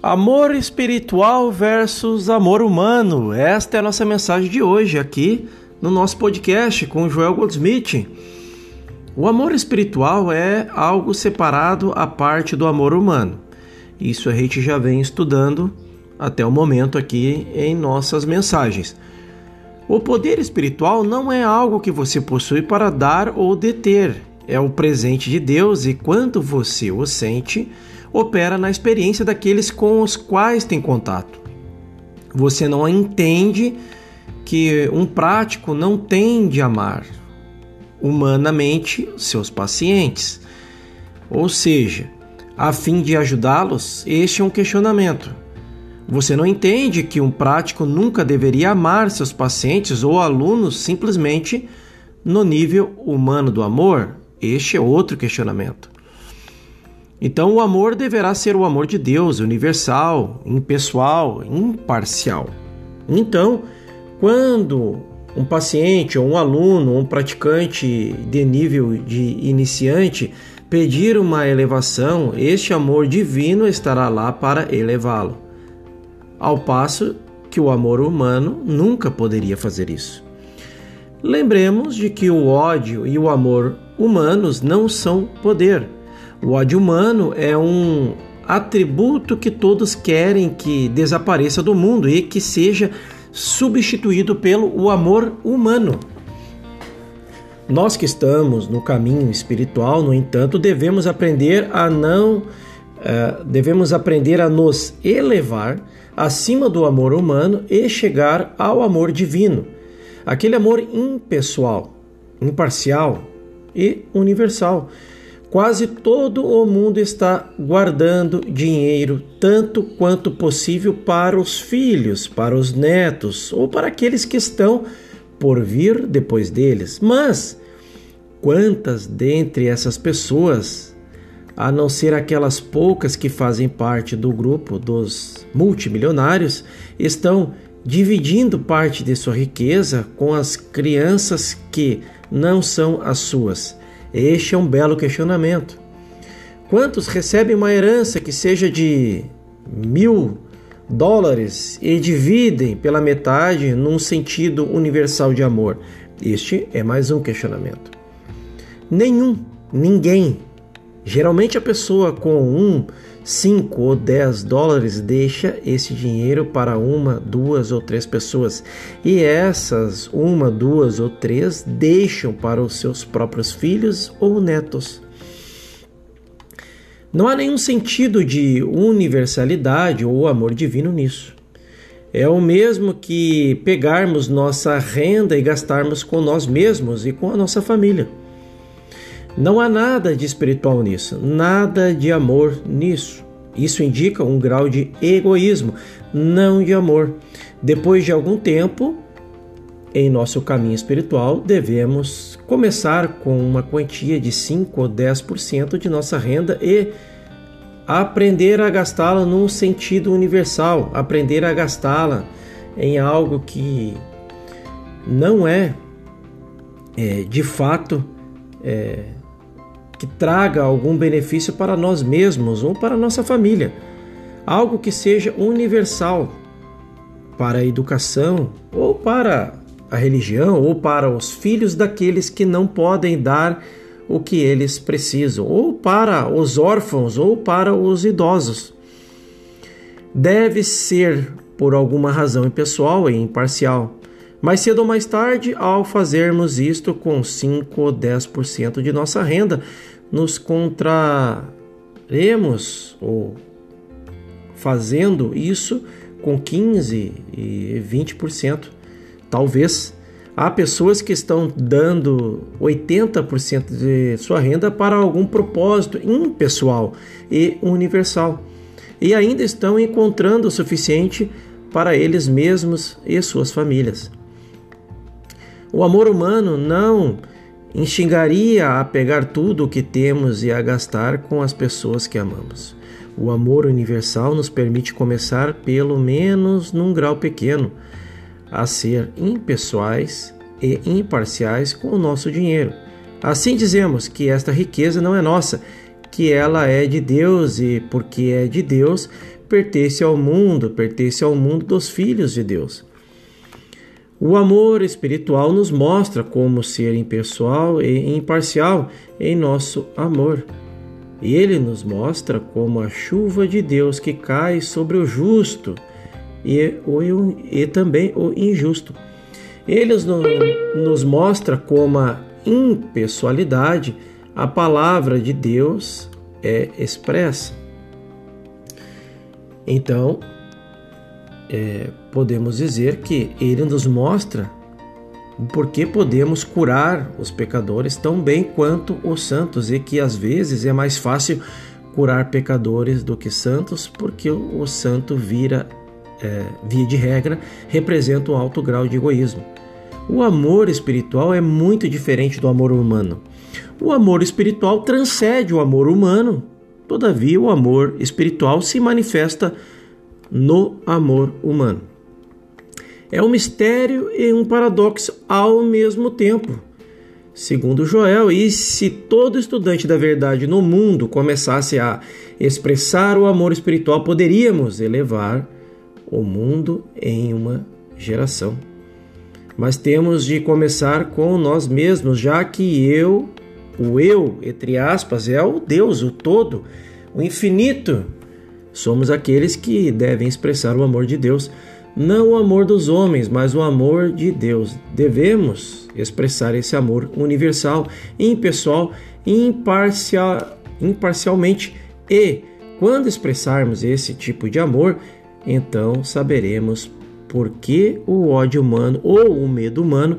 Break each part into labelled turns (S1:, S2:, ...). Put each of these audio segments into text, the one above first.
S1: Amor espiritual versus amor humano. Esta é a nossa mensagem de hoje aqui no nosso podcast com Joel Goldsmith. O amor espiritual é algo separado à parte do amor humano. Isso a gente já vem estudando até o momento aqui em nossas mensagens. O poder espiritual não é algo que você possui para dar ou deter, é o presente de Deus e quando você o sente, opera na experiência daqueles com os quais tem contato. Você não entende que um prático não tem de amar humanamente seus pacientes. Ou seja, a fim de ajudá-los, este é um questionamento. Você não entende que um prático nunca deveria amar seus pacientes ou alunos simplesmente no nível humano do amor? Este é outro questionamento. Então, o amor deverá ser o amor de Deus, universal, impessoal, imparcial. Então, quando um paciente ou um aluno, um praticante de nível de iniciante pedir uma elevação, este amor divino estará lá para elevá-lo. Ao passo que o amor humano nunca poderia fazer isso. Lembremos de que o ódio e o amor humanos não são poder. O ódio humano é um atributo que todos querem que desapareça do mundo e que seja substituído pelo o amor humano. Nós que estamos no caminho espiritual, no entanto, devemos aprender a não uh, devemos aprender a nos elevar acima do amor humano e chegar ao amor divino, aquele amor impessoal, imparcial e universal. Quase todo o mundo está guardando dinheiro tanto quanto possível para os filhos, para os netos ou para aqueles que estão por vir depois deles. Mas quantas dentre essas pessoas, a não ser aquelas poucas que fazem parte do grupo dos multimilionários, estão dividindo parte de sua riqueza com as crianças que não são as suas? Este é um belo questionamento. Quantos recebem uma herança que seja de mil dólares e dividem pela metade num sentido universal de amor? Este é mais um questionamento. Nenhum, ninguém. Geralmente a pessoa com um 5 ou 10 dólares, deixa esse dinheiro para uma, duas ou três pessoas. E essas uma, duas ou três deixam para os seus próprios filhos ou netos. Não há nenhum sentido de universalidade ou amor divino nisso. É o mesmo que pegarmos nossa renda e gastarmos com nós mesmos e com a nossa família. Não há nada de espiritual nisso, nada de amor nisso. Isso indica um grau de egoísmo, não de amor. Depois de algum tempo, em nosso caminho espiritual, devemos começar com uma quantia de 5 ou 10% de nossa renda e aprender a gastá-la num sentido universal, aprender a gastá-la em algo que não é, é de fato é, que traga algum benefício para nós mesmos ou para nossa família. Algo que seja universal para a educação ou para a religião ou para os filhos daqueles que não podem dar o que eles precisam, ou para os órfãos ou para os idosos. Deve ser por alguma razão impessoal e imparcial. Mais cedo ou mais tarde, ao fazermos isto com 5 ou 10% de nossa renda, nos contraremos ou fazendo isso com 15 e 20%. Talvez há pessoas que estão dando 80% de sua renda para algum propósito impessoal e universal e ainda estão encontrando o suficiente para eles mesmos e suas famílias. O amor humano não instigaria a pegar tudo o que temos e a gastar com as pessoas que amamos. O amor universal nos permite começar, pelo menos num grau pequeno, a ser impessoais e imparciais com o nosso dinheiro. Assim dizemos que esta riqueza não é nossa, que ela é de Deus e, porque é de Deus, pertence ao mundo, pertence ao mundo dos filhos de Deus. O amor espiritual nos mostra como ser impessoal e imparcial em nosso amor. Ele nos mostra como a chuva de Deus que cai sobre o justo e, o, e também o injusto. Ele nos mostra como a impessoalidade, a palavra de Deus é expressa. Então, é, podemos dizer que ele nos mostra porque podemos curar os pecadores tão bem quanto os santos e que às vezes é mais fácil curar pecadores do que santos, porque o santo vira, é, via de regra, representa um alto grau de egoísmo. O amor espiritual é muito diferente do amor humano. O amor espiritual transcende o amor humano, todavia, o amor espiritual se manifesta no amor humano. É um mistério e um paradoxo ao mesmo tempo. Segundo Joel, e se todo estudante da verdade no mundo começasse a expressar o amor espiritual, poderíamos elevar o mundo em uma geração mas temos de começar com nós mesmos, já que eu, o eu, entre aspas, é o Deus, o todo, o infinito. Somos aqueles que devem expressar o amor de Deus, não o amor dos homens, mas o amor de Deus. Devemos expressar esse amor universal, impessoal, imparcial, imparcialmente e quando expressarmos esse tipo de amor, então saberemos porque o ódio humano ou o medo humano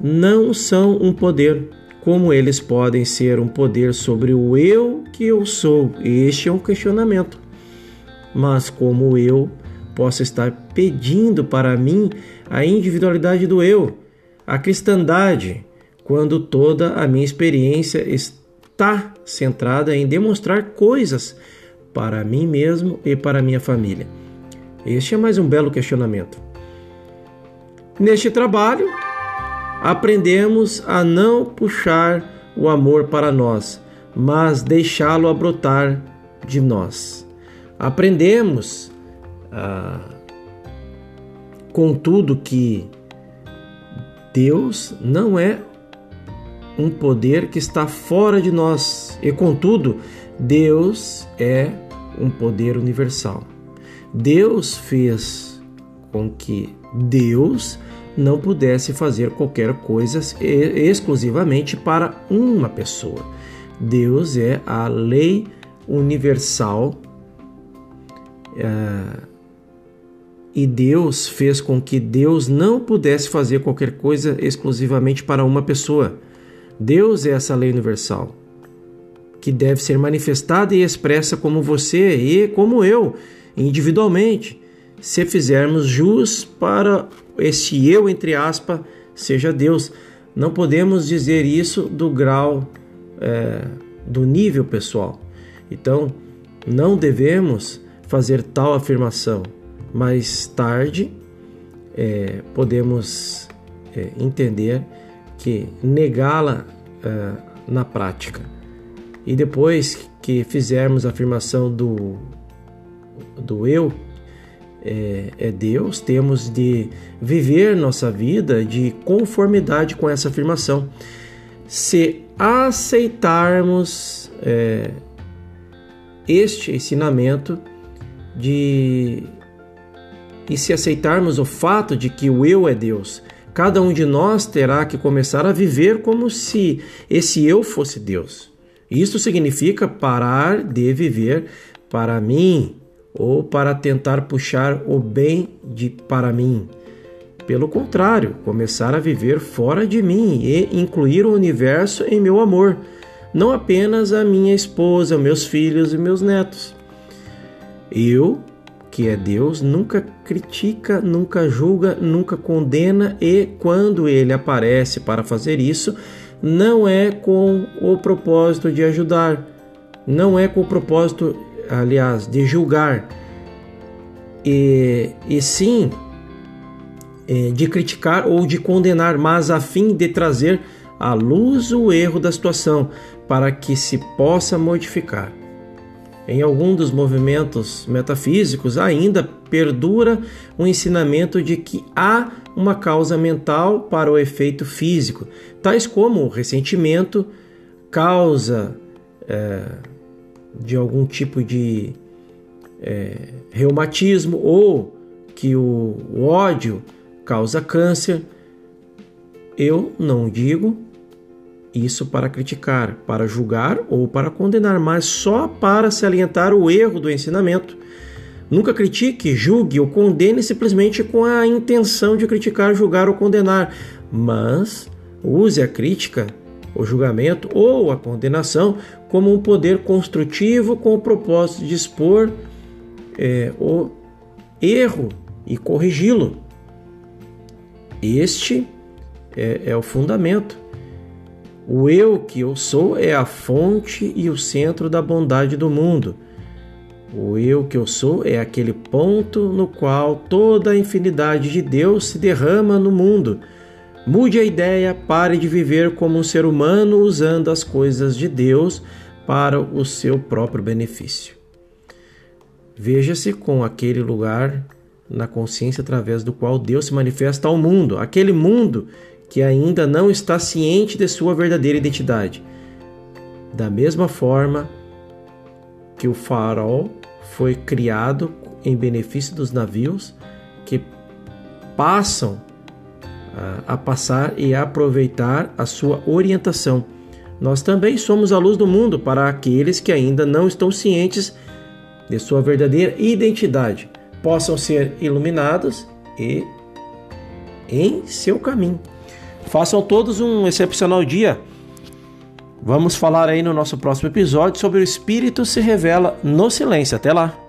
S1: não são um poder, como eles podem ser um poder sobre o eu que eu sou. Este é um questionamento. Mas como eu posso estar pedindo para mim a individualidade do eu, a cristandade, quando toda a minha experiência está centrada em demonstrar coisas para mim mesmo e para minha família. Este é mais um belo questionamento. Neste trabalho, aprendemos a não puxar o amor para nós, mas deixá-lo brotar de nós. Aprendemos, ah, contudo, que Deus não é um poder que está fora de nós, e contudo, Deus é um poder universal. Deus fez com que Deus não pudesse fazer qualquer coisa exclusivamente para uma pessoa. Deus é a lei universal é, e Deus fez com que Deus não pudesse fazer qualquer coisa exclusivamente para uma pessoa. Deus é essa lei universal que deve ser manifestada e expressa como você e como eu, individualmente se fizermos jus para esse eu, entre aspas, seja Deus. Não podemos dizer isso do grau, é, do nível pessoal. Então, não devemos fazer tal afirmação. Mais tarde, é, podemos é, entender que negá-la é, na prática. E depois que fizermos a afirmação do, do eu, é, é, Deus, temos de viver nossa vida de conformidade com essa afirmação. Se aceitarmos é, este ensinamento de e se aceitarmos o fato de que o eu é Deus, cada um de nós terá que começar a viver como se esse eu fosse Deus. Isso significa parar de viver para mim, ou para tentar puxar o bem de para mim. Pelo contrário, começar a viver fora de mim e incluir o universo em meu amor, não apenas a minha esposa, meus filhos e meus netos. Eu, que é Deus, nunca critica, nunca julga, nunca condena e quando ele aparece para fazer isso, não é com o propósito de ajudar, não é com o propósito aliás, de julgar, e, e sim é, de criticar ou de condenar, mas a fim de trazer à luz o erro da situação para que se possa modificar. Em algum dos movimentos metafísicos ainda perdura o ensinamento de que há uma causa mental para o efeito físico, tais como o ressentimento, causa é, de algum tipo de é, reumatismo ou que o ódio causa câncer. Eu não digo isso para criticar, para julgar ou para condenar, mas só para salientar o erro do ensinamento. Nunca critique, julgue ou condene simplesmente com a intenção de criticar, julgar ou condenar, mas use a crítica, o julgamento ou a condenação como um poder construtivo com o propósito de expor é, o erro e corrigi-lo. Este é, é o fundamento o eu que eu sou é a fonte e o centro da bondade do mundo. O eu que eu sou é aquele ponto no qual toda a infinidade de Deus se derrama no mundo. Mude a ideia, pare de viver como um ser humano usando as coisas de Deus para o seu próprio benefício. Veja-se com aquele lugar na consciência através do qual Deus se manifesta ao mundo, aquele mundo que ainda não está ciente de sua verdadeira identidade. Da mesma forma que o farol foi criado em benefício dos navios que passam a passar e a aproveitar a sua orientação. Nós também somos a luz do mundo para aqueles que ainda não estão cientes de sua verdadeira identidade, possam ser iluminados e em seu caminho. Façam todos um excepcional dia. Vamos falar aí no nosso próximo episódio sobre o Espírito se revela no silêncio. Até lá!